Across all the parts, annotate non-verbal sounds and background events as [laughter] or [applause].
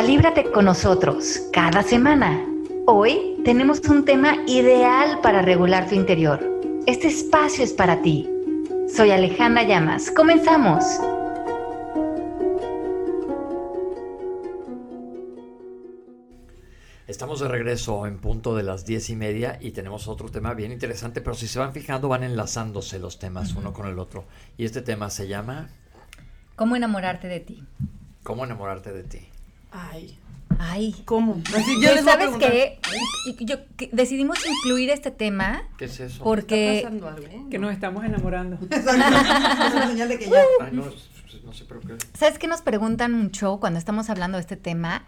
Calíbrate con nosotros cada semana. Hoy tenemos un tema ideal para regular tu interior. Este espacio es para ti. Soy Alejandra Llamas. Comenzamos. Estamos de regreso en punto de las diez y media y tenemos otro tema bien interesante, pero si se van fijando van enlazándose los temas uno con el otro. Y este tema se llama... ¿Cómo enamorarte de ti? ¿Cómo enamorarte de ti? Ay. Ay. ¿Cómo? Así, yo ¿Sabes qué? Yo, decidimos incluir este tema. ¿Qué es eso? Porque. ¿Está pasando algo? Que nos estamos enamorando. [laughs] es una señal de que ya. Ay, no, no sé, pero qué. ¿Sabes qué nos preguntan mucho cuando estamos hablando de este tema?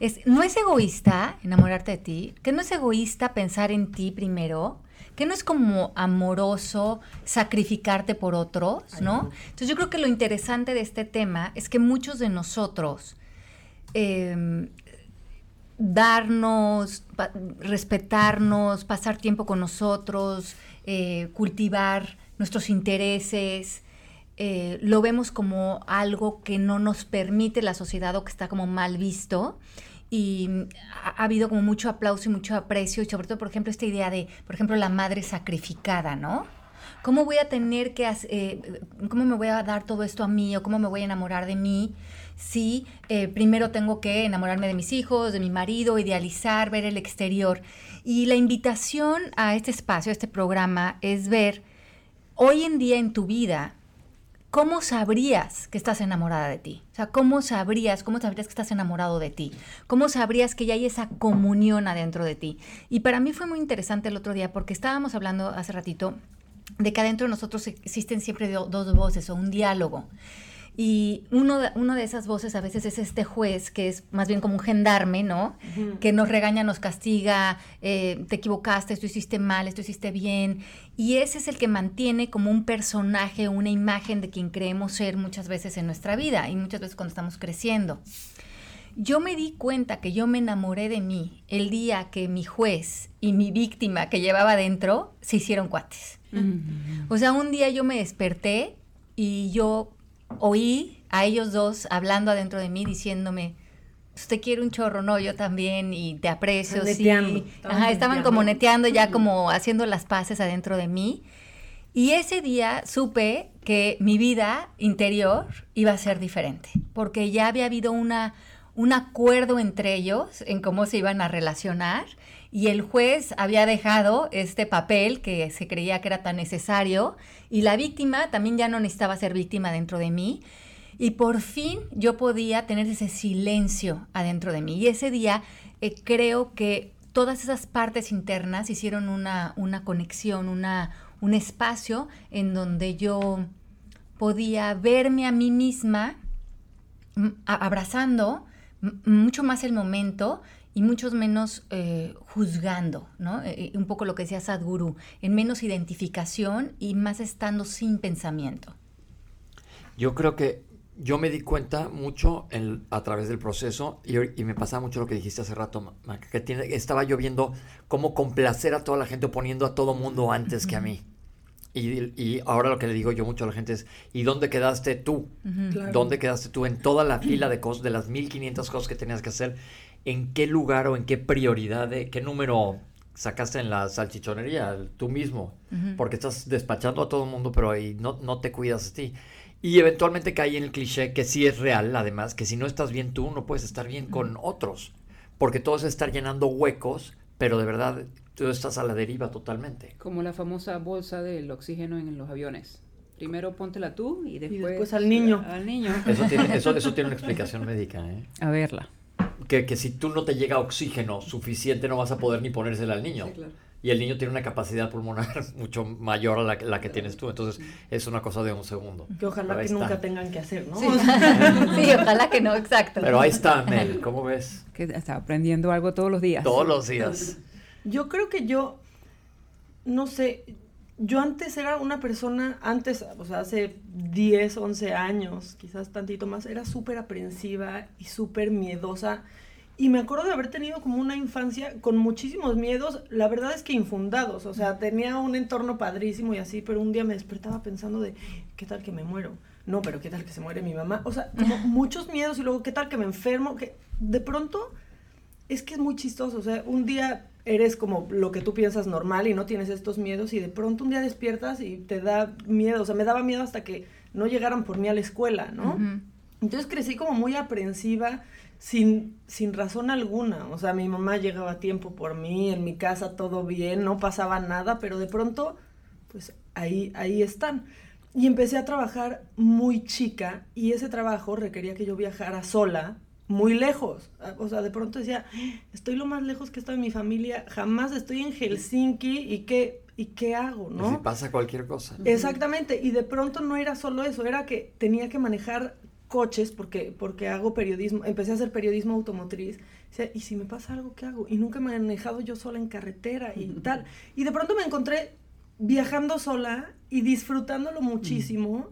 Es, ¿no es egoísta enamorarte de ti? ¿Que no es egoísta pensar en ti primero? ¿Que no es como amoroso sacrificarte por otros? ¿no? Entonces yo creo que lo interesante de este tema es que muchos de nosotros em, darnos, respetarnos, pasar tiempo con nosotros, eh, cultivar nuestros intereses, eh, lo vemos como algo que no nos permite la sociedad o que está como mal visto y ha, habido como mucho aplauso y mucho aprecio y sobre todo, por ejemplo, esta idea de, por ejemplo, la madre sacrificada, ¿no? ¿Cómo voy a tener que, eh, cómo me voy a dar todo esto a mí o cómo me voy a enamorar de mí si eh, primero tengo que enamorarme de mis hijos, de mi marido, idealizar, ver el exterior? Y la invitación a este espacio, a este programa, es ver hoy en día en tu vida, ¿cómo sabrías que estás enamorada de ti? O sea, ¿cómo sabrías, cómo sabrías que estás enamorado de ti? ¿Cómo sabrías que ya hay esa comunión adentro de ti? Y para mí fue muy interesante el otro día porque estábamos hablando hace ratito de que adentro de nosotros existen siempre dos voces o un diálogo. Y uno de, una de esas voces a veces es este juez, que es más bien como un gendarme, ¿no? Que nos regaña, nos castiga, eh, te equivocaste, esto hiciste mal, esto hiciste bien. Y ese es el que mantiene como un personaje, una imagen de quien creemos ser muchas veces en nuestra vida y muchas veces cuando estamos creciendo. Yo me di cuenta que yo me enamoré de mí el día que mi juez y mi víctima que llevaba dentro se hicieron cuates. O sea, un día yo me desperté y yo oí a ellos dos hablando adentro de mí diciéndome, usted quiere un chorro, no, yo también, y te aprecio, sí. Ajá, estaban como neteando, ya como haciendo las paces adentro de mí. Y ese día supe que mi vida interior iba a ser diferente, porque ya había habido una, un acuerdo entre ellos en cómo se iban a relacionar y el juez había dejado este papel que se creía que era tan necesario y la víctima también ya no necesitaba ser víctima dentro de mí. Y por fin yo podía tener ese silencio adentro de mí. Y ese día eh, creo que todas esas partes internas hicieron una, una conexión, una, un espacio en donde yo podía verme a mí misma abrazando mucho más el momento y muchos menos eh, juzgando, ¿no? Eh, eh, un poco lo que decía Sadhguru, en menos identificación y más estando sin pensamiento. Yo creo que yo me di cuenta mucho a través del proceso y, me pasaba mucho lo que dijiste hace rato, que tiene, estaba yo viendo cómo complacer a toda la gente poniendo a todo mundo antes que a mí. Y, ahora lo que le digo yo mucho a la gente es, ¿y dónde quedaste tú? ¿Dónde quedaste tú en toda la fila de cosas, de las 1500 cosas que tenías que hacer? En qué lugar o en qué prioridad, de, qué número sacaste en la salchichonería tú mismo, porque estás despachando a todo el mundo, pero ahí no, no te cuidas a ti. Y eventualmente cae en el cliché que sí es real, además, que si no estás bien tú, no puedes estar bien con otros, porque todo es estar llenando huecos, pero de verdad tú estás a la deriva totalmente. Como la famosa bolsa del oxígeno en los aviones. Primero póntela tú y después, al niño. Al niño. Eso tiene, eso, eso tiene una [laughs] explicación médica. ¿eh? A verla que, si tú no te llega oxígeno suficiente no vas a poder ni ponérsela al niño. Y el niño tiene una capacidad pulmonar [laughs] mucho mayor a la, que tienes tú. Entonces es una cosa de un segundo. Que ojalá que nunca tengan que hacer, ¿no? [laughs] Sí. ojalá que no, exacto. Pero ahí está, Mel, ¿cómo ves? Que está aprendiendo algo todos los días. Todos los días. Yo creo que yo, no sé, yo antes era una persona, antes, o sea, hace 10, 11 años, quizás tantito más, era súper aprensiva y súper miedosa. Y me acuerdo de haber tenido como una infancia con muchísimos miedos, la verdad es que infundados, o sea, tenía un entorno padrísimo y así, pero un día me despertaba pensando de, ¿qué tal que me muero? no, pero qué tal que se muere mi mamá. O sea, como [laughs] muchos miedos y luego qué tal que me enfermo, que de pronto es que es muy chistoso. O sea, un día eres como lo que tú piensas normal y no tienes estos miedos y de pronto un día despiertas y te da miedo. O sea, me daba miedo hasta que no llegaran por mí a la escuela, ¿no? Entonces crecí como muy aprensiva sin, sin razón alguna. O sea, mi mamá llegaba a tiempo por mí, en mi casa todo bien, no pasaba nada, pero de pronto, pues ahí, ahí están. Y empecé a trabajar muy chica y ese trabajo requería que yo viajara sola muy lejos. O sea, de pronto decía, estoy lo más lejos que estoy de mi familia, jamás estoy en Helsinki y qué, y qué hago, ¿no? Si pasa cualquier cosa. Exactamente, y de pronto no era solo eso, era que tenía que manejar coches porque, porque hago periodismo, empecé a hacer periodismo automotriz. y si me pasa algo, ¿qué hago? Y nunca me he manejado yo sola en carretera y [laughs] tal. Y de pronto me encontré viajando sola y disfrutándolo muchísimo.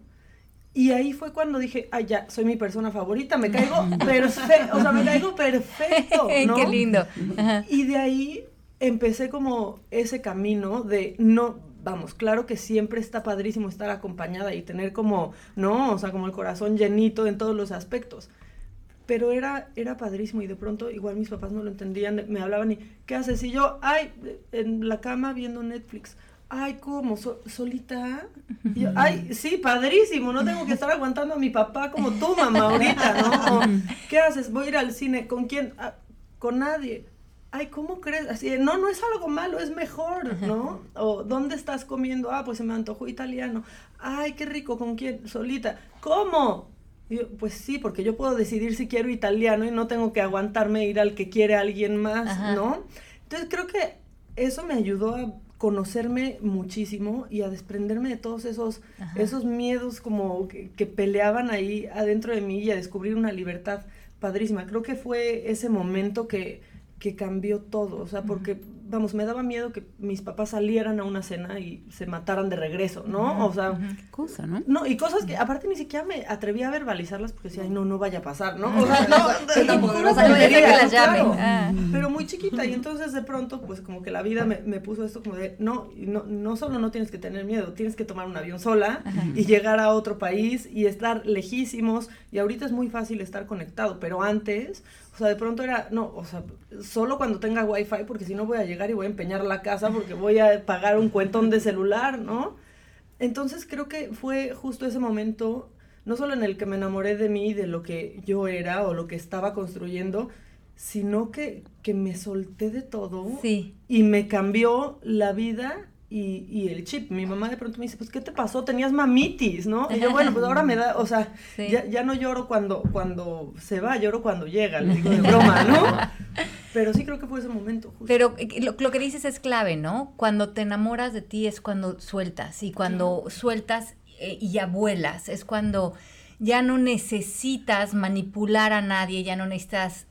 Y ahí fue cuando dije, ay, ya, soy mi persona favorita, me caigo perfecto, o sea, me caigo perfecto, [laughs] ¿no? Qué lindo. Y de ahí empecé como ese camino de no, vamos, claro que siempre está padrísimo estar acompañada y tener como, no, o sea, como el corazón llenito en todos los aspectos. Pero era, era padrísimo y de pronto igual mis papás no lo entendían, me hablaban y, ¿qué haces? Y yo, ay, en la cama viendo Netflix ay, ¿cómo? ¿Solita? ay, sí, padrísimo, no tengo que estar aguantando a mi papá como tú, mamá, ahorita, ¿no? [laughs] ¿Qué haces? Voy a ir al cine, ¿con quién? Ah, con nadie. Ay, ¿cómo crees? Así, no, no es algo malo, es mejor, ¿no? O, ¿dónde estás comiendo? Ah, pues se me antojó italiano. Ay, qué rico, ¿con quién? Solita. ¿Cómo? pues sí, porque yo puedo decidir si quiero italiano y no tengo que aguantarme ir al que quiere alguien más, ¿no? Entonces creo que eso me ayudó a conocerme muchísimo y a desprenderme de todos esos, esos miedos como que, que, peleaban ahí adentro de mí y a descubrir una libertad padrísima. Creo que fue ese momento que, que cambió todo, o sea, porque, vamos, me daba miedo que mis papás salieran a una cena y se mataran de regreso, ¿no? O sea, cosa, ¿no? No, y cosas que aparte ni siquiera me atrevía a verbalizarlas porque decía, ay, no, no vaya a pasar, ¿no? O sea, no, [laughs] no, pero muy chiquita y entonces de pronto, pues como que la vida me, me puso esto como de, no, no, no solo no tienes que tener miedo, tienes que tomar un avión sola y llegar a otro país y estar lejísimos y ahorita es muy fácil estar conectado, pero antes, o sea, de pronto era, no, o sea, solo cuando tenga wifi, porque si no voy a llegar y voy a empeñar la casa porque voy a pagar un cuentón de celular, ¿no? Entonces creo que fue justo ese momento, no solo en el que me enamoré de mí, de lo que yo era o lo que estaba construyendo, sino que, que me solté de todo sí. y me cambió la vida y, y, el chip. Mi mamá de pronto me dice, pues, ¿qué te pasó? Tenías mamitis, ¿no? Y yo, bueno, pues ahora me da, o sea, ya, ya, no lloro cuando, cuando se va, lloro cuando llega, le digo de [laughs] broma, ¿no? Pero sí creo que fue ese momento. Pero eh, lo, lo, que dices es clave, ¿no? Cuando te enamoras de ti es cuando sueltas, y cuando sueltas eh, y ya vuelas, es cuando ya no necesitas manipular a nadie, ya no necesitas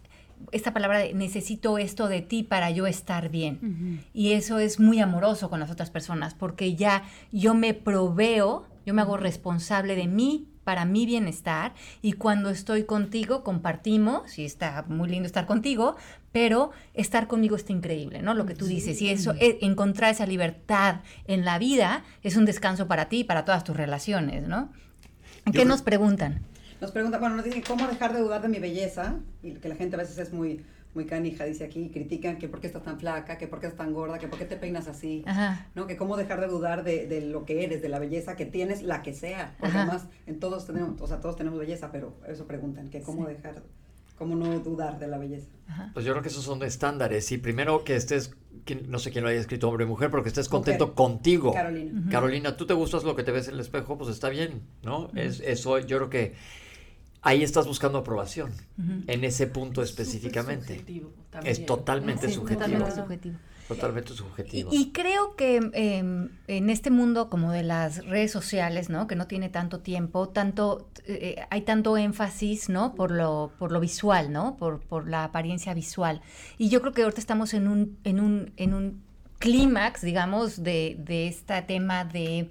esta palabra de necesito esto de ti para yo estar bien. Y eso es muy amoroso con las otras personas, porque ya yo me proveo, yo me hago responsable de mí para mi bienestar y cuando estoy contigo compartimos y está muy lindo estar contigo, pero estar conmigo está increíble, ¿no? Lo que tú dices y eso e, encontrar esa libertad en la vida es un descanso para ti y para todas tus relaciones, ¿no? ¿Qué nos preguntan? Nos pregunta, bueno, nos dicen cómo dejar de dudar de mi belleza, y que la gente a veces es muy, muy canija, dice aquí, critican que por qué estás tan flaca, que por qué estás tan gorda, que por qué te peinas así, ¿no? Que cómo dejar de dudar de, de, lo que eres, de la belleza que tienes, la que sea. Porque además, en todos tenemos, o sea, todos tenemos belleza, pero eso preguntan, que cómo dejar, cómo no dudar de la belleza. Pues yo creo que esos son estándares. Y primero que estés, no sé quién lo haya escrito, hombre o mujer, pero que estés contento contigo. Carolina. Carolina, tú te gustas lo que te ves en el espejo, pues está bien, ¿no? es, eso yo creo que ahí estás buscando aprobación en ese punto específicamente. Es totalmente subjetivo. Totalmente subjetivo. Totalmente subjetivo. Y, creo que em, en este mundo como de las redes sociales, ¿no? Que no tiene tanto tiempo, tanto eh, hay tanto énfasis, ¿no? Por lo por lo visual, ¿no? Por, por la apariencia visual. Y yo creo que ahorita estamos en un en un en un clímax, digamos, de, de este tema de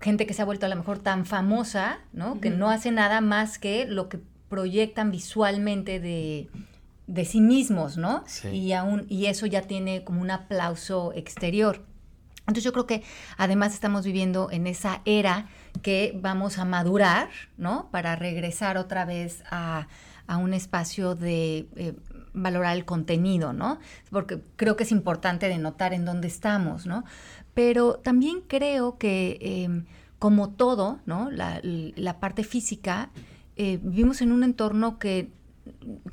gente que se ha vuelto a lo mejor tan famosa, ¿no? Que no hace nada más que lo que proyectan visualmente de, de sí mismos, ¿no? Y, aún, y eso ya tiene como un aplauso exterior. Entonces yo creo que además estamos viviendo en esa era que vamos a madurar, ¿no? Para regresar otra vez a, un espacio de eh, valorar el contenido, ¿no? Porque creo que es importante denotar en dónde estamos, ¿no? Pero también creo que em, como todo, ¿no? La, parte física, eh, vivimos en un entorno que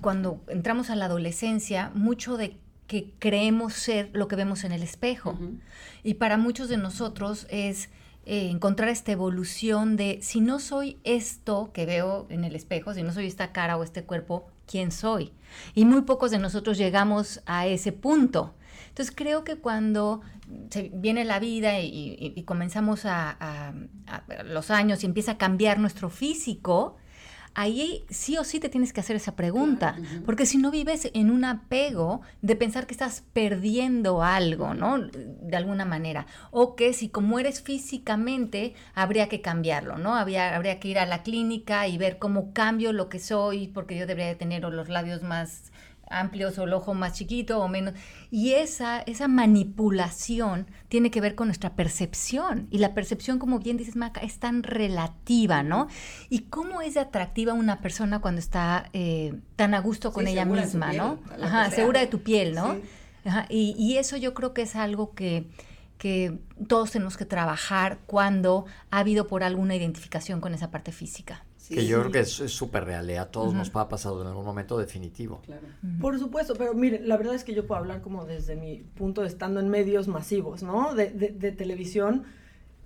cuando entramos a la adolescencia, mucho de que creemos ser lo que vemos en el espejo. Y para muchos de nosotros es eh, encontrar esta evolución de si no soy esto que veo en el espejo, si no soy esta cara o este cuerpo, ¿quién soy? Y muy pocos de nosotros llegamos a ese punto. Entonces creo que cuando se viene la vida y, comenzamos a, los años y empieza a cambiar nuestro físico, ahí sí o sí te tienes que hacer esa pregunta, porque si no vives en un apego de pensar que estás perdiendo algo, ¿no? De alguna manera, o que si como eres físicamente, habría que cambiarlo, ¿no? Habría, habría que ir a la clínica y ver cómo cambio lo que soy, porque yo debería tener los labios más amplios o el ojo más chiquito o menos. Y esa, esa manipulación tiene que ver con nuestra percepción. Y la percepción, como bien dices, Maca, es tan relativa, ¿no? Y cómo es atractiva una persona cuando está eh, tan a gusto con ella misma, ¿no? Ajá, segura de tu piel, ¿no? Ajá, y, y, eso yo creo que es algo que, que todos tenemos que trabajar cuando ha habido por alguna identificación con esa parte física que yo creo que es súper real, ¿eh? a todos nos ha pasado en algún momento definitivo. Por supuesto, pero mire, la verdad es que yo puedo hablar como desde mi punto de estando en medios masivos, ¿no? De, de, televisión,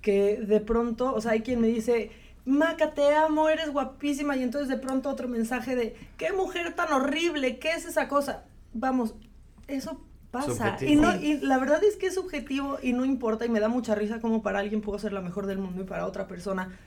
que de pronto, o sea, hay quien me dice, Maca, te amo, eres guapísima, y entonces de pronto otro mensaje de, qué mujer tan horrible, ¿qué es esa cosa? Vamos, eso pasa. Y, no, y la verdad es que es subjetivo y no importa, y me da mucha risa como para alguien puedo ser la mejor del mundo y para otra persona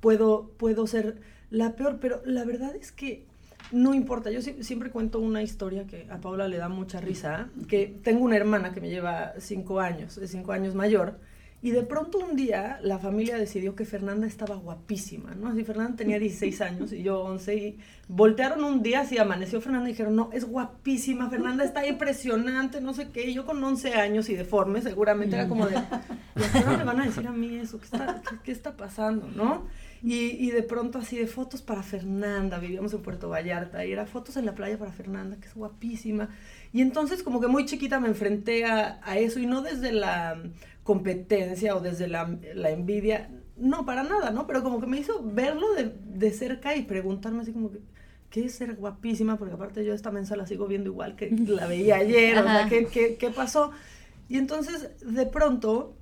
puedo, puedo ser la peor, pero la verdad es que no importa. Yo siempre cuento una historia que a Paula le da mucha risa, que tengo una hermana que me lleva cinco años, es cinco años mayor, y de pronto un día la familia decidió que Fernanda estaba guapísima, ¿no? Así Fernanda tenía 16 años y yo 11 y voltearon un día así amaneció Fernanda y dijeron, no, es guapísima, Fernanda está impresionante, no sé qué. Y yo con 11 años y deforme seguramente era como de, ¿y a me van a decir a mí eso? ¿Qué está, qué está pasando, no? Y, y, de pronto así de fotos para Fernanda, vivíamos en Puerto Vallarta, y era fotos en la playa para Fernanda, que es guapísima. Y entonces como que muy chiquita me enfrenté a, a eso, y no desde la competencia o desde la, la, envidia, no, para nada, ¿no? Pero como que me hizo verlo de, de cerca y preguntarme así como que, ¿qué es ser guapísima? Porque aparte yo esta mensa la sigo viendo igual que la veía ayer, o sea, ¿qué, qué, qué pasó? Y entonces de pronto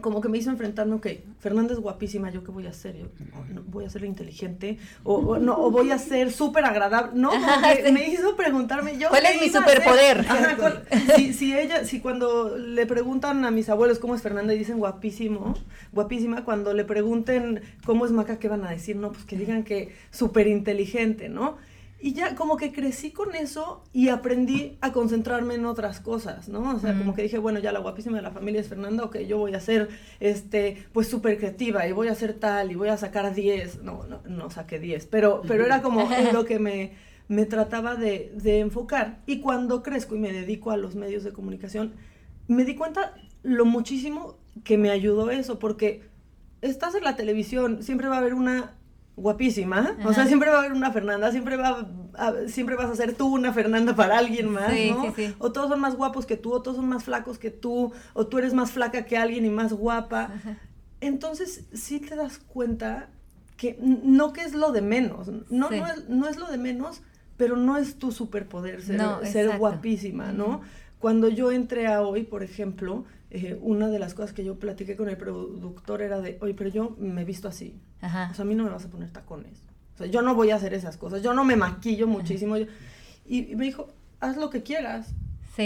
como que me hizo enfrentarme, ok, Fernanda es guapísima, ¿yo qué voy a hacer? Yo no, voy a ser inteligente o, no, o voy a ser súper agradable. No, [laughs] me hizo preguntarme yo. ¿Cuál es mi superpoder? [laughs] si, si, ella, si cuando le preguntan a mis abuelos cómo es Fernanda y dicen guapísimo, guapísima, cuando le pregunten cómo es Maca, ¿qué van a decir? No, pues que digan que súper inteligente, ¿no? Y ya como que crecí con eso y aprendí a concentrarme en otras cosas, ¿no? O sea, como que dije, bueno, ya la guapísima de la familia es Fernanda, ok, yo voy a ser, este, pues súper creativa y voy a ser tal y voy a sacar 10. No, no, no saqué 10, pero, pero era como lo que me, me trataba de, de enfocar. Y cuando crezco y me dedico a los medios de comunicación, me di cuenta lo muchísimo que me ayudó eso, porque estás en la televisión, siempre va a haber una guapísima. O sea, siempre va a haber una Fernanda, siempre va siempre vas a ser tú una Fernanda para alguien más, ¿no? O todos son más guapos que tú, o todos son más flacos que tú, o tú eres más flaca que alguien y más guapa. Entonces, sí te das cuenta que no que es lo de menos, no, no, es, lo de menos, pero no es tu superpoder ser, ser guapísima, ¿no? Cuando yo entré a hoy, por ejemplo, eh, una de las cosas que yo platiqué con el productor era de, oye, pero yo me he visto así. O sea, a mí no me vas a poner tacones. O sea, yo no voy a hacer esas cosas. Yo no me maquillo muchísimo. y, me dijo, haz lo que quieras.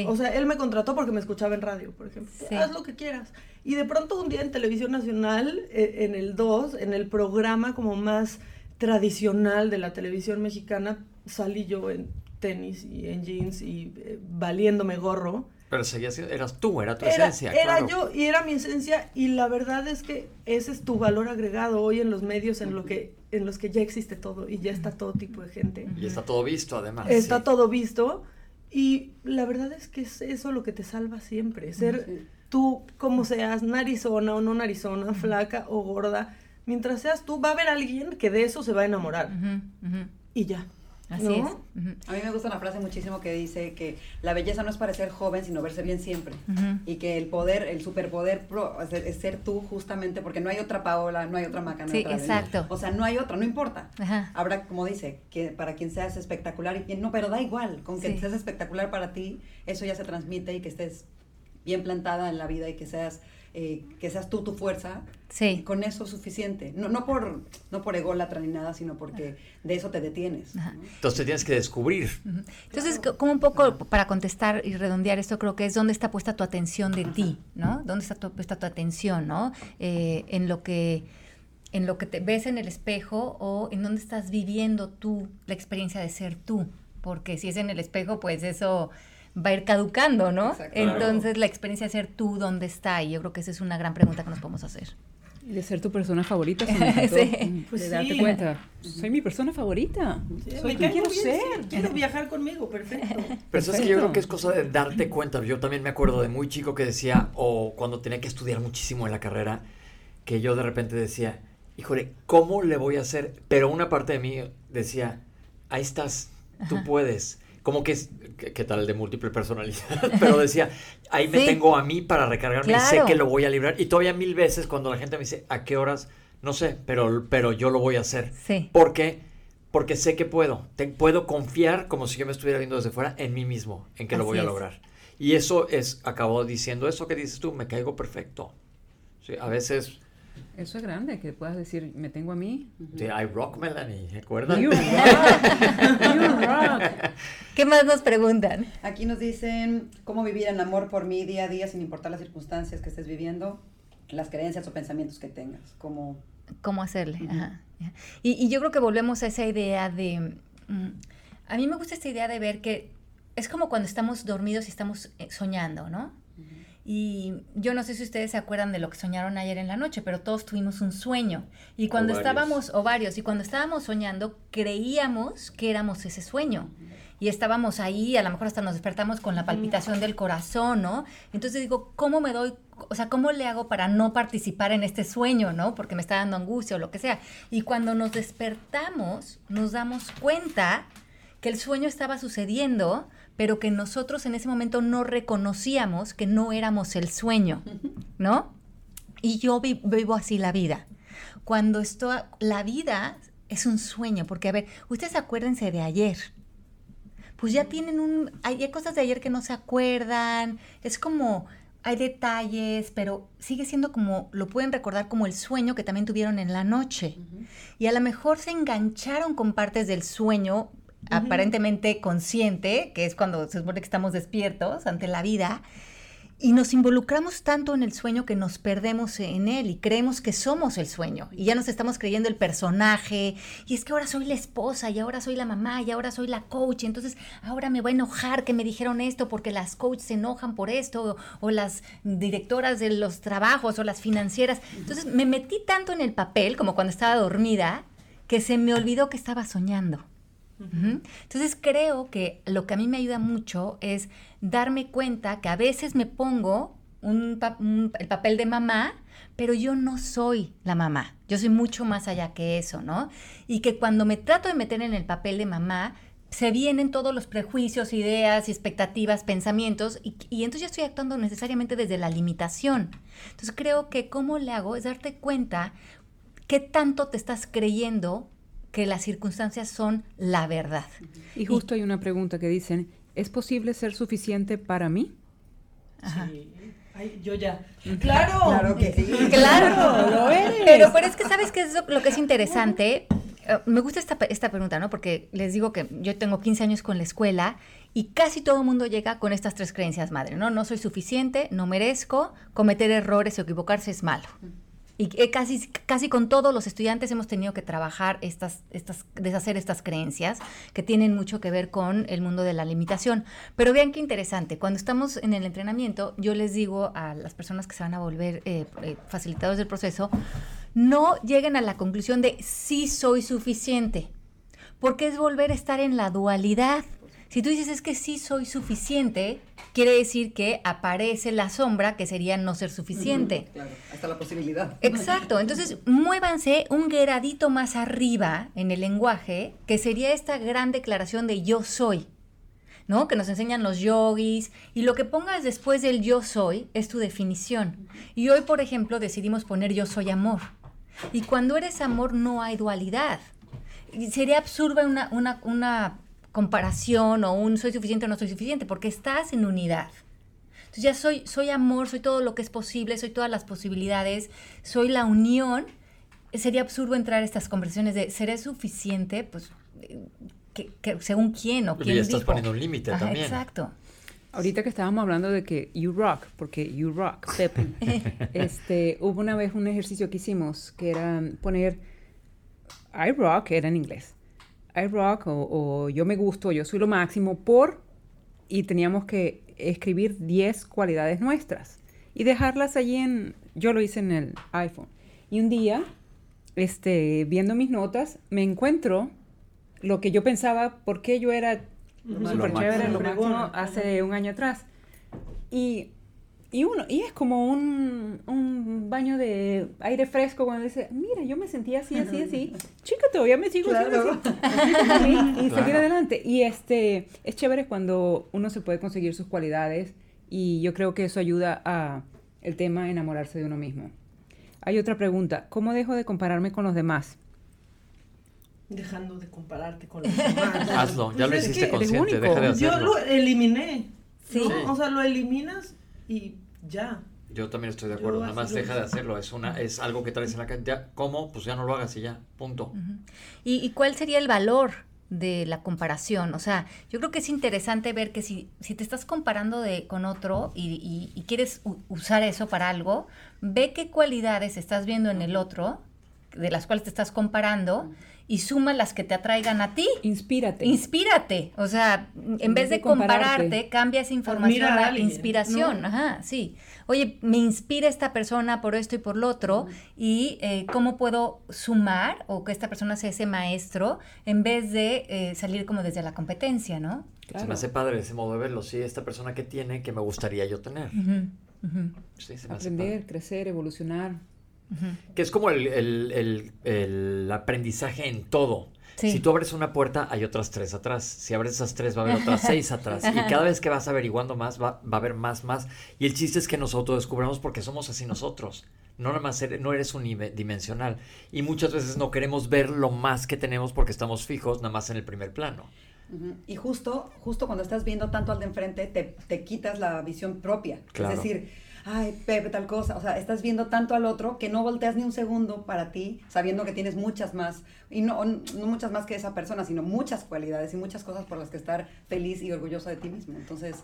O sea, él me contrató porque me escuchaba en radio, por ejemplo. Haz lo que quieras. Y de pronto un día en Televisión Nacional, eh, en el 2, en el programa como más tradicional de la televisión mexicana, salí yo en tenis y en jeans y eh, valiéndome gorro. Pero seguías, eras tú, era tu esencia. Era yo y era mi esencia y la verdad es que ese es tu valor agregado hoy en los medios en, lo que, en los que ya existe todo y ya está todo tipo de gente. Y está todo visto además. Está todo visto y la verdad es que es eso lo que te salva siempre, ser tú, como seas, narizona o no narizona, flaca o gorda, mientras seas tú, va a haber alguien que de eso se va a enamorar. Y ya. Así es. A mí me gusta una frase muchísimo que dice que la belleza no es parecer joven, sino verse bien siempre. Y que el poder, el superpoder es, ser tú justamente porque no hay otra Paola, no hay otra Maca, no sí, exacto. O sea, no hay otra, no importa. Habrá, como dice, que para quien seas espectacular y quien no, pero da igual, con que seas espectacular para ti, eso ya se transmite y que estés bien plantada en la vida y que seas eh, que seas tú tu fuerza, sí. con eso es suficiente. No, no, por, no por ególatra ni nada, sino porque de eso te detienes. Entonces te tienes que descubrir. Entonces, como un poco para contestar y redondear esto, creo que es dónde está puesta tu atención de ti, ¿no? ¿Dónde está puesta tu atención, ¿no? Eh, en lo que en lo que te ves en el espejo o en dónde estás viviendo tú la experiencia de ser tú. Porque si es en el espejo, pues eso va a ir caducando, ¿no? Entonces la experiencia de ser tú, ¿dónde está? Y yo creo que esa es una gran pregunta que nos podemos hacer. Y de ser tu persona favorita, [laughs] sí. Pues de darte cuenta, soy mi persona favorita. soy quien quiero ser. Quiero viajar conmigo, perfecto. [laughs] Pero es que yo creo que es cosa de darte cuenta. Yo también me acuerdo de muy chico que decía, o cuando tenía que estudiar muchísimo en la carrera, que yo de repente decía, híjole, ¿cómo le voy a hacer? Pero una parte de mí decía, ahí estás, tú puedes como que es, ¿qué, tal de múltiple personalidad? [laughs] Pero decía, ahí me tengo a mí para recargarme y sé que lo voy a librar. Y todavía mil veces cuando la gente me dice, ¿a qué horas? No sé, pero, pero yo lo voy a hacer. Sí. ¿Por qué? Porque sé que puedo. puedo confiar como si yo me estuviera viendo desde fuera en mí mismo, en que lo voy a lograr. Y eso es, acabó diciendo, eso que dices tú, me caigo perfecto. Sí, a veces eso es grande, que puedas decir, me tengo a mí. Sí, I rock, Melanie, ¿recuerdas? [laughs] ¿Qué más nos preguntan? Aquí nos dicen cómo vivir en amor por mí día a día sin importar las circunstancias que estés viviendo, las creencias o pensamientos que tengas. Cómo, ¿Cómo hacerle? Y, yo creo que volvemos a esa idea de... Mm, a mí me gusta esta idea de ver que es como cuando estamos dormidos y estamos eh, soñando, ¿no? Y yo no sé si ustedes se acuerdan de lo que soñaron ayer en la noche, pero todos tuvimos un sueño. Y cuando estábamos, o varios, y cuando estábamos soñando, creíamos que éramos ese sueño. Y estábamos ahí, a lo mejor hasta nos despertamos con la palpitación del corazón, ¿no? Entonces digo, ¿cómo me doy, o sea, cómo le hago para no participar en este sueño, ¿no? Porque me está dando angustia o lo que sea. Y cuando nos despertamos, nos damos cuenta que el sueño estaba sucediendo, pero que nosotros en ese momento no reconocíamos que no éramos el sueño, ¿no? Y yo vivo así la vida. Cuando estoy, la vida es un sueño, porque a ver, ustedes acuérdense de ayer. Pues ya tienen un, hay, cosas de ayer que no se acuerdan, es como, hay detalles, pero sigue siendo como, lo pueden recordar como el sueño que también tuvieron en la noche. Y a lo mejor se engancharon con partes del sueño aparentemente consciente, que es cuando se supone que estamos despiertos ante la vida, y nos involucramos tanto en el sueño que nos perdemos en él y creemos que somos el sueño. Y ya nos estamos creyendo el personaje. Y es que ahora soy la esposa, y ahora soy la mamá, y ahora soy la coach. Entonces ahora me voy a enojar que me dijeron esto porque las coaches se enojan por esto, o, o las directoras de los trabajos, o las financieras. Entonces me metí tanto en el papel, como cuando estaba dormida, que se me olvidó que estaba soñando. Entonces creo que lo que a mí me ayuda mucho es darme cuenta que a veces me pongo el papel de mamá, pero yo no soy la mamá, yo soy mucho más allá que eso, ¿no? Y que cuando me trato de meter en el papel de mamá, se vienen todos los prejuicios, ideas, expectativas, pensamientos, y, y, entonces ya estoy actuando necesariamente desde la limitación. Entonces creo que cómo le hago es darte cuenta qué tanto te estás creyendo que las circunstancias son la verdad. Y justo hay una pregunta que dicen, ¿es posible ser suficiente para mí? Sí. Ay, yo ya. Claro. Claro que sí. Claro, [laughs] lo eres. Pero, pero es que sabes que es lo que es interesante. Eh, me gusta esta, esta pregunta, ¿no? Porque les digo que yo tengo 15 años con la escuela y casi todo el mundo llega con estas tres creencias madre, ¿no? No soy suficiente, no merezco, cometer errores o equivocarse es malo. Y casi, casi con todos los estudiantes hemos tenido que trabajar estas, estas, deshacer estas creencias que tienen mucho que ver con el mundo de la limitación. Pero vean qué interesante, cuando estamos en el entrenamiento, yo les digo a las personas que se van a volver eh, eh, del proceso, no lleguen a la conclusión de sí soy suficiente, porque es volver a estar en la dualidad. Si tú dices es que sí soy suficiente, quiere decir que aparece la sombra que sería no ser suficiente. claro, hasta la posibilidad. Exacto, entonces muévanse un gradito más arriba en el lenguaje, que sería esta gran declaración de yo soy. ¿no? Que nos enseñan los yogis y lo que pongas después del yo soy es tu definición. Y hoy, por ejemplo, decidimos poner yo soy amor. Y cuando eres amor no hay dualidad. sería absurda una, una, una comparación o un soy suficiente o no soy suficiente, porque estás en unidad. Entonces ya soy, soy amor, soy todo lo que es posible, soy todas las posibilidades, soy la unión. Sería absurdo entrar a estas conversaciones de ¿seré suficiente? Pues que, según quién o quién. ya estás poniendo un límite también. Exacto. Ahorita que estábamos hablando de que you rock, porque you rock, Pepe, [laughs] este, hubo una vez un ejercicio que hicimos que era poner I rock, era en inglés, I rock o, yo me gusto, yo soy lo máximo por, y teníamos que escribir 10 cualidades nuestras y dejarlas allí en, yo lo hice en el iPhone. Y un día, este, viendo mis notas, me encuentro lo que yo pensaba, porque yo era súper chévere, lo máximo, hace un año atrás. Y y uno, y es como un, un, baño de aire fresco cuando dice, mira, yo me sentía así, así, así. Chica, todavía me sigo claro. así. [laughs] y seguir adelante. Y este, es chévere cuando uno se puede conseguir sus cualidades y yo creo que eso ayuda a el tema enamorarse de uno mismo. Hay otra pregunta, ¿cómo dejo de compararme con los demás? Dejando de compararte con los [laughs] demás. Hazlo, ya lo hiciste consciente, deja de hacerlo. Yo lo eliminé. ¿Sí? O sea, lo eliminas y ya. Yo también estoy de acuerdo, nada más deja de hacerlo, es una es algo que traes en la cantidad, ¿cómo? Pues ya no lo hagas y ya, punto. ¿Y, cuál sería el valor de la comparación? O sea, yo creo que es interesante ver que si, si te estás comparando de, con otro y, quieres usar eso para algo, ve qué cualidades estás viendo en el otro, de las cuales te estás comparando, y suma las que te atraigan a ti. Inspírate. Inspírate. O sea, en, vez, de, compararte, cambia esa información a, inspiración. Ajá, sí. Oye, me inspira esta persona por esto y por lo otro, y eh, cómo puedo sumar o que esta persona sea ese maestro en vez de eh, salir como desde la competencia, ¿no? Se me hace padre ese modo de verlo. Sí, esta persona que tiene que me gustaría yo tener. Sí, se me Aprender, crecer, evolucionar. Que es como el, aprendizaje en todo. Si tú abres una puerta, hay otras tres atrás. Si abres esas tres, va a haber otras [laughs] seis atrás. Y cada vez que vas averiguando más, va, va, a haber más, más. Y el chiste es que nosotros descubramos porque somos así nosotros. No nada más eres, no eres unidimensional. Y muchas veces no queremos ver lo más que tenemos porque estamos fijos nada más en el primer plano. Y justo, justo cuando estás viendo tanto al de enfrente, te, te quitas la visión propia. Es decir, ay, Pepe, tal cosa. O sea, estás viendo tanto al otro que no volteas ni un segundo para ti, sabiendo que tienes muchas más, y no, no muchas más que esa persona, sino muchas cualidades y muchas cosas por las que estar feliz y orgulloso de ti mismo. Entonces,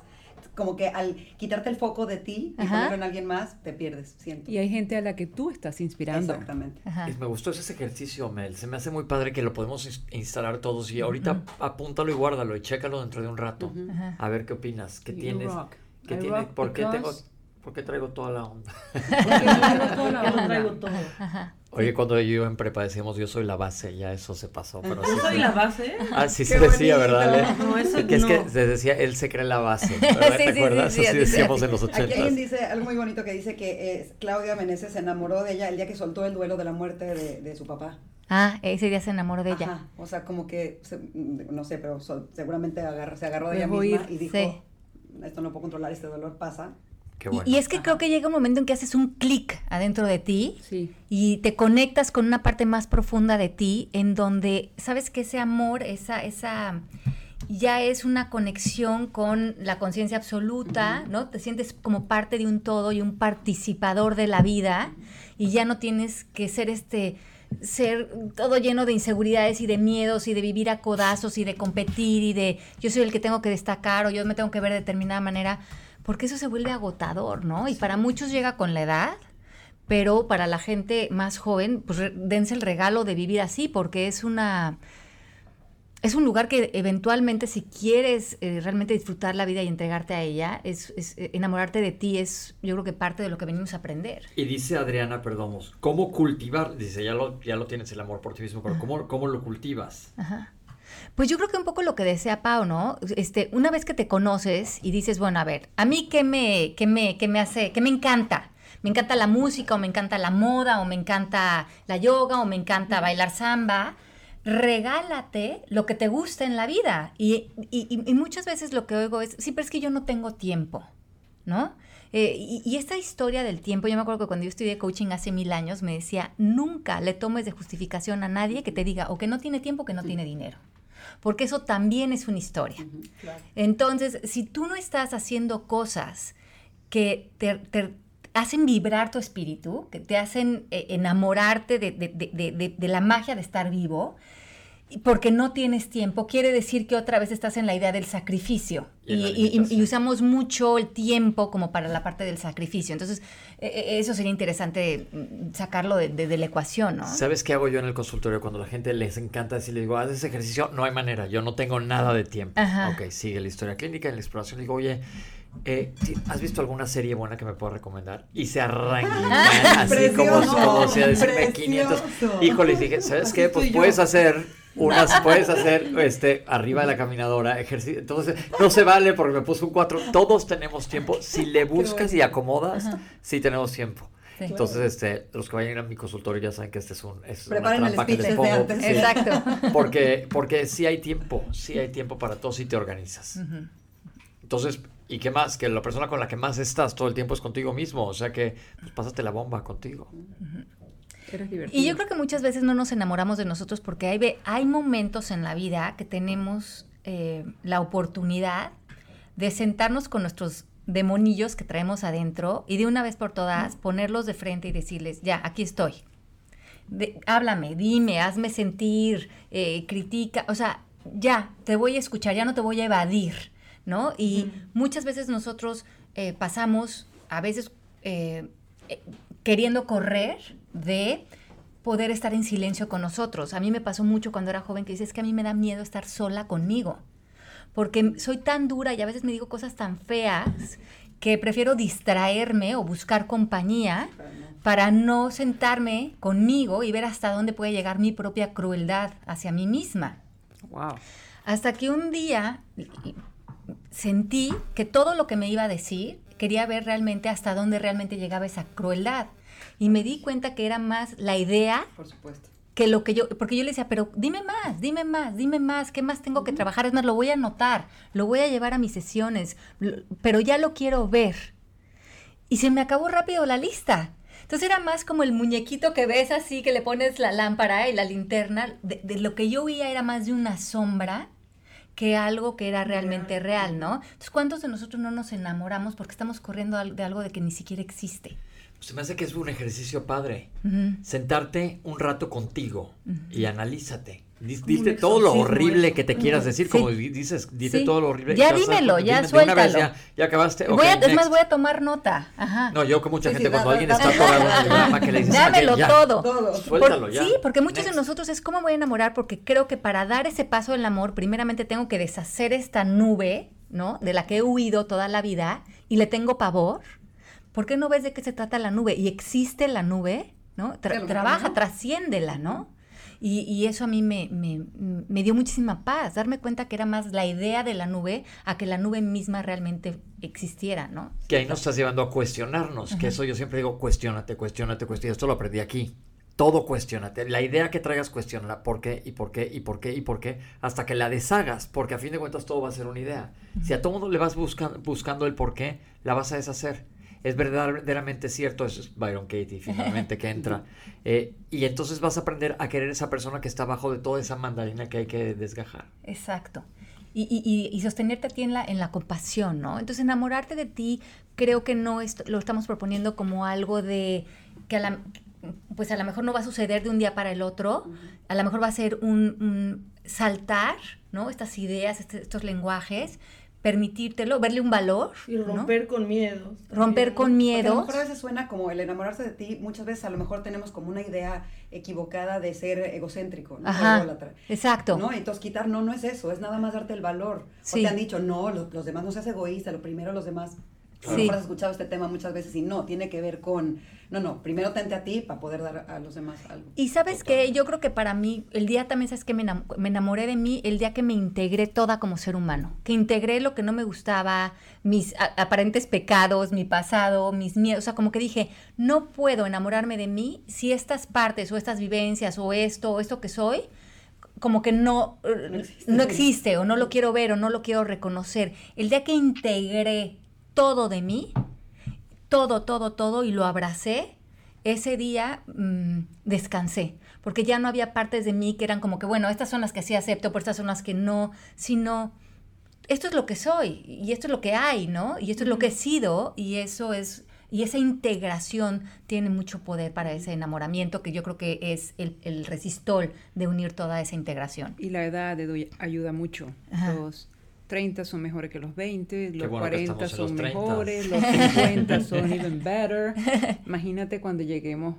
como que al quitarte el foco de ti y ponerlo en alguien más, te pierdes, siento. Y hay gente a la que tú estás inspirando. Exactamente. Me gustó ese ejercicio, Mel. Se me hace muy padre que lo podemos instalar todos y ahorita apúntalo y guárdalo y chécalo dentro de un rato. A ver qué opinas, qué tienes. ¿Qué tiene, ¿Por qué tengo ¿Por qué traigo toda la onda? [laughs] Porque traigo todo. Oye, cuando yo en prepa decíamos yo soy la base, ya eso se pasó. Pero ¿Yo soy la base? Ah, sí se decía, ¿verdad? No, eso que es que se decía, él se cree la base. [laughs] ¿verdad? ¿Te acuerdas? Sí, así decíamos en los ochentas. Aquí alguien dice algo muy bonito que dice que eh, Claudia Meneses se enamoró de ella el día que soltó el duelo de la muerte de, de su papá. Ah, ese día se enamoró de ella. Ajá, o sea, como que, no sé, pero seguramente se agarró de ella misma y dijo, esto no puedo controlar, este dolor pasa, y, es que creo que llega un momento en que haces un clic adentro de ti y te conectas con una parte más profunda de ti en donde sabes que ese amor, esa, esa ya es una conexión con la conciencia absoluta, ¿no? Te sientes como parte de un todo y un participador de la vida y ya no tienes que ser este ser todo lleno de inseguridades y de miedos y de vivir a codazos y de competir y de yo soy el que tengo que destacar o yo me tengo que ver de determinada manera porque eso se vuelve agotador, ¿no? Y para muchos llega con la edad, pero para la gente más joven, pues dense el regalo de vivir así, porque es una... Es un lugar que eventualmente si quieres eh, realmente disfrutar la vida y entregarte a ella, es, eh, enamorarte de ti es yo creo que parte de lo que venimos a aprender. Y dice Adriana perdón, ¿cómo cultivar? Dice, ya lo, ya lo tienes el amor por ti mismo, pero ¿cómo, ¿cómo, lo cultivas? Ajá. Pues yo creo que un poco lo que desea Pau, ¿no? Este, una vez que te conoces y dices, bueno, a ver, a mí qué me, qué me, qué me hace, qué me encanta. Me encanta la música, o me encanta la moda, o me encanta la yoga, o me encanta bailar samba. Regálate lo que te gusta en la vida. Y, y, muchas veces lo que oigo es, sí, pero es que yo no tengo tiempo, ¿no? Eh, y, esta historia del tiempo, yo me acuerdo que cuando yo estudié coaching hace mil años, me decía, nunca le tomes de justificación a nadie que te diga o que no tiene tiempo o que no tiene dinero porque eso también es una historia. Entonces, si tú no estás haciendo cosas que te, hacen vibrar tu espíritu, que te hacen eh, enamorarte de, la magia de estar vivo, porque no tienes tiempo, quiere decir que otra vez estás en la idea del sacrificio. Y, usamos mucho el tiempo como para la parte del sacrificio. Entonces, e, e, eso sería interesante mm, sacarlo de, la ecuación, ¿no? ¿Sabes qué hago yo en el consultorio cuando la gente les encanta decirle, digo, haz ese ejercicio? No hay manera, yo no tengo nada de tiempo. Ok, sigue la historia clínica, en la exploración. Digo, oye, eh, ¿Has visto alguna serie buena que me pueda recomendar? Y se arrancan [laughs] así como, como si a decirme 500. Híjole, dije, ¿sabes qué? Pues puedes hacer unas puedes hacer este arriba de la caminadora, ejercicio. Entonces, no se vale porque me puse un 4. Todos tenemos tiempo. Si le buscas y acomodas, sí tenemos tiempo. Entonces, este, los que vayan a mi consultorio ya saben que este es un es una trampa que les pongo. Exacto. Porque, porque sí hay tiempo, sí hay tiempo para todo si te organizas. Entonces, ¿y qué más? Que la persona con la que más estás todo el tiempo es contigo mismo. O sea que, pues pásate la bomba contigo. Y yo creo que muchas veces no nos enamoramos de nosotros porque hay, hay momentos en la vida que tenemos eh, la oportunidad de sentarnos con nuestros demonillos que traemos adentro y de una vez por todas ponerlos de frente y decirles, ya, aquí estoy. háblame, dime, hazme sentir, eh, critica, o sea, ya, te voy a escuchar, ya no te voy a evadir, ¿no? Y muchas veces nosotros eh, pasamos, a veces queriendo correr de poder estar en silencio con nosotros. A mí me pasó mucho cuando era joven que dices que a mí me da miedo estar sola conmigo, porque soy tan dura y a veces me digo cosas tan feas que prefiero distraerme o buscar compañía para no sentarme conmigo y ver hasta dónde puede llegar mi propia crueldad hacia mí misma. Wow. Hasta que un día sentí que todo lo que me iba a decir quería ver realmente hasta dónde realmente llegaba esa crueldad. Y me di cuenta que era más la idea. Por supuesto. Que lo que yo, porque yo le decía, pero dime más, dime más, dime más, ¿qué más tengo que trabajar? Es más, lo voy a anotar, lo voy a llevar a mis sesiones, pero ya lo quiero ver. Y se me acabó rápido la lista. Entonces era más como el muñequito que ves así, que le pones la lámpara y la linterna. De, de lo que yo veía era más de una sombra que algo que era realmente real, ¿no? Entonces, ¿cuántos de nosotros no nos enamoramos porque estamos corriendo de algo de que ni siquiera existe? Se me hace que es un ejercicio padre. Sentarte un rato contigo y analízate. Diste todo lo horrible que te quieras decir, como dices, diste todo lo horrible. Ya dímelo, ya suéltalo. ya, ya, acabaste. es más, voy a tomar nota. Ajá. No, yo con mucha gente, cuando alguien está atorado en que le dices, Dámelo todo. todo. Suéltalo ya. Sí, porque muchos de nosotros es cómo voy a enamorar, porque creo que para dar ese paso del amor, primeramente tengo que deshacer esta nube, ¿no? De la que he huido toda la vida y le tengo pavor ¿Por qué no ves de qué se trata la nube? Y existe la nube, ¿no? trabaja, trasciéndela, ¿no? Y, eso a mí me, dio muchísima paz, darme cuenta que era más la idea de la nube a que la nube misma realmente existiera, ¿no? Que ahí nos estás llevando a cuestionarnos, que eso yo siempre digo, cuestionate, cuestionate, cuestionate. Esto lo aprendí aquí. Todo cuestionate. La idea que traigas, cuestionala. ¿Por qué? ¿Y por qué? ¿Y por qué? ¿Y por qué? Hasta que la deshagas, porque a fin de cuentas todo va a ser una idea. Si a todo mundo le vas buscando el por qué, la vas a deshacer es verdaderamente cierto, eso es Byron Katie finalmente que entra. [laughs] Eh, y entonces vas a aprender a querer esa persona que está abajo de toda esa mandarina que hay que desgajar. Exacto. Y, y, y, sostenerte a ti en la, en la compasión, ¿no? Entonces enamorarte de ti creo que no lo estamos proponiendo como algo de que a la, pues a lo mejor no va a suceder de un día para el otro, a lo mejor va a ser un, saltar, ¿no? Estas ideas, este, estos lenguajes, permitírtelo, verle un valor. Y romper con miedos. Romper con miedos. A lo mejor a veces suena como el enamorarse de ti, muchas veces a lo mejor tenemos como una idea equivocada de ser egocéntrico, ¿no? Ajá, exacto. ¿no? Entonces quitar, no, no es eso, es nada más darte el valor. Sí. O te han dicho, no, los, demás no seas egoísta, lo primero los demás. Sí. has escuchado este tema muchas veces y no, tiene que ver con, no, no, primero tente a ti para poder dar a los demás algo. Y sabes que yo creo que para mí, el día también, ¿sabes que me, enamoré de mí el día que me integré toda como ser humano, que integré lo que no me gustaba, mis aparentes pecados, mi pasado, mis miedos, o sea, como que dije, no puedo enamorarme de mí si estas partes o estas vivencias o esto o esto que soy, como que no, no existe o no lo quiero ver o no lo quiero reconocer. El día que integré todo de mí, todo, todo, todo, y lo abracé, ese día mm, descansé, porque ya no había partes de mí que eran como que, bueno, estas son las que sí acepto, por estas son las que no, sino, esto es lo que soy, y esto es lo que hay, ¿no? Y esto es lo que he sido, y eso es, y esa integración tiene mucho poder para ese enamoramiento, que yo creo que es el, el resistol de unir toda esa integración. Y la edad ayuda mucho. Los 30 son mejores que los 20, los 40 son mejores, los [laughs] 50 son even better. [laughs] Imagínate cuando lleguemos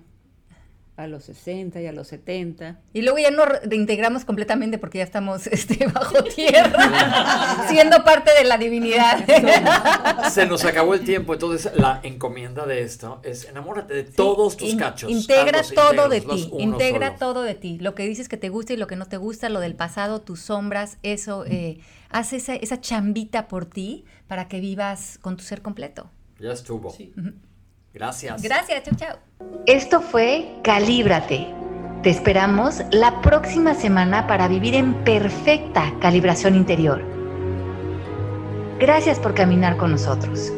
a los 60 y a los 70. Y luego ya nos reintegramos completamente porque ya estamos [laughs] este, bajo tierra, [laughs] siendo parte de la divinidad. [laughs] Se nos acabó el tiempo, entonces la encomienda de esto es enamórate de todos tus cachos. Integra todo de ti, integra todo de ti. Lo que dices que te gusta y lo que no te gusta, lo del pasado, tus sombras, eso, eh, haz esa, esa chambita por ti para que vivas con tu ser completo. Ya estuvo. Gracias. Gracias, chau, chau. Esto fue Calíbrate. Te esperamos la próxima semana para vivir en perfecta calibración interior. Gracias por caminar con nosotros.